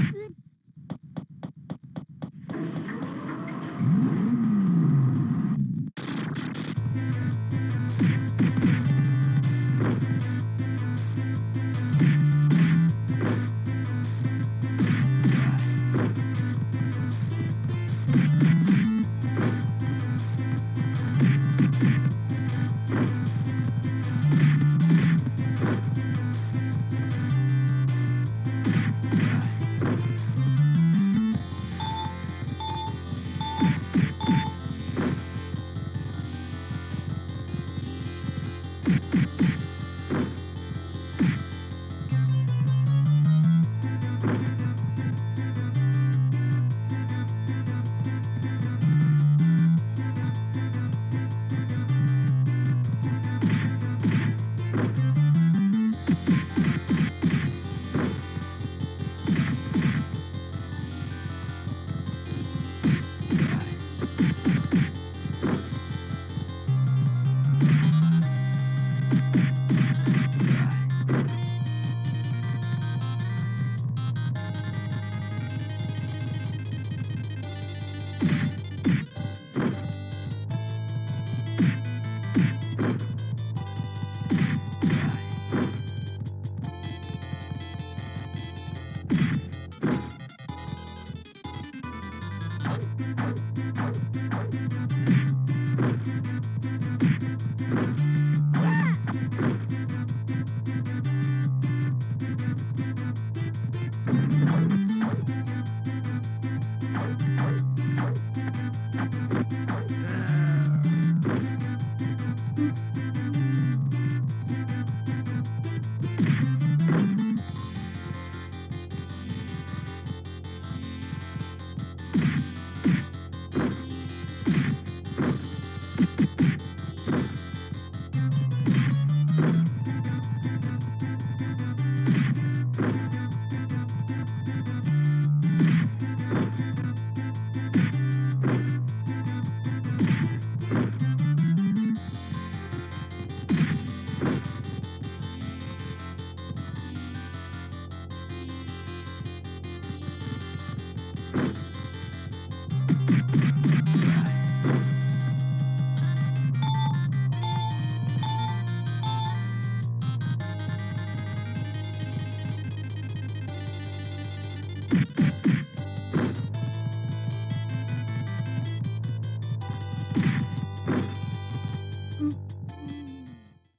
you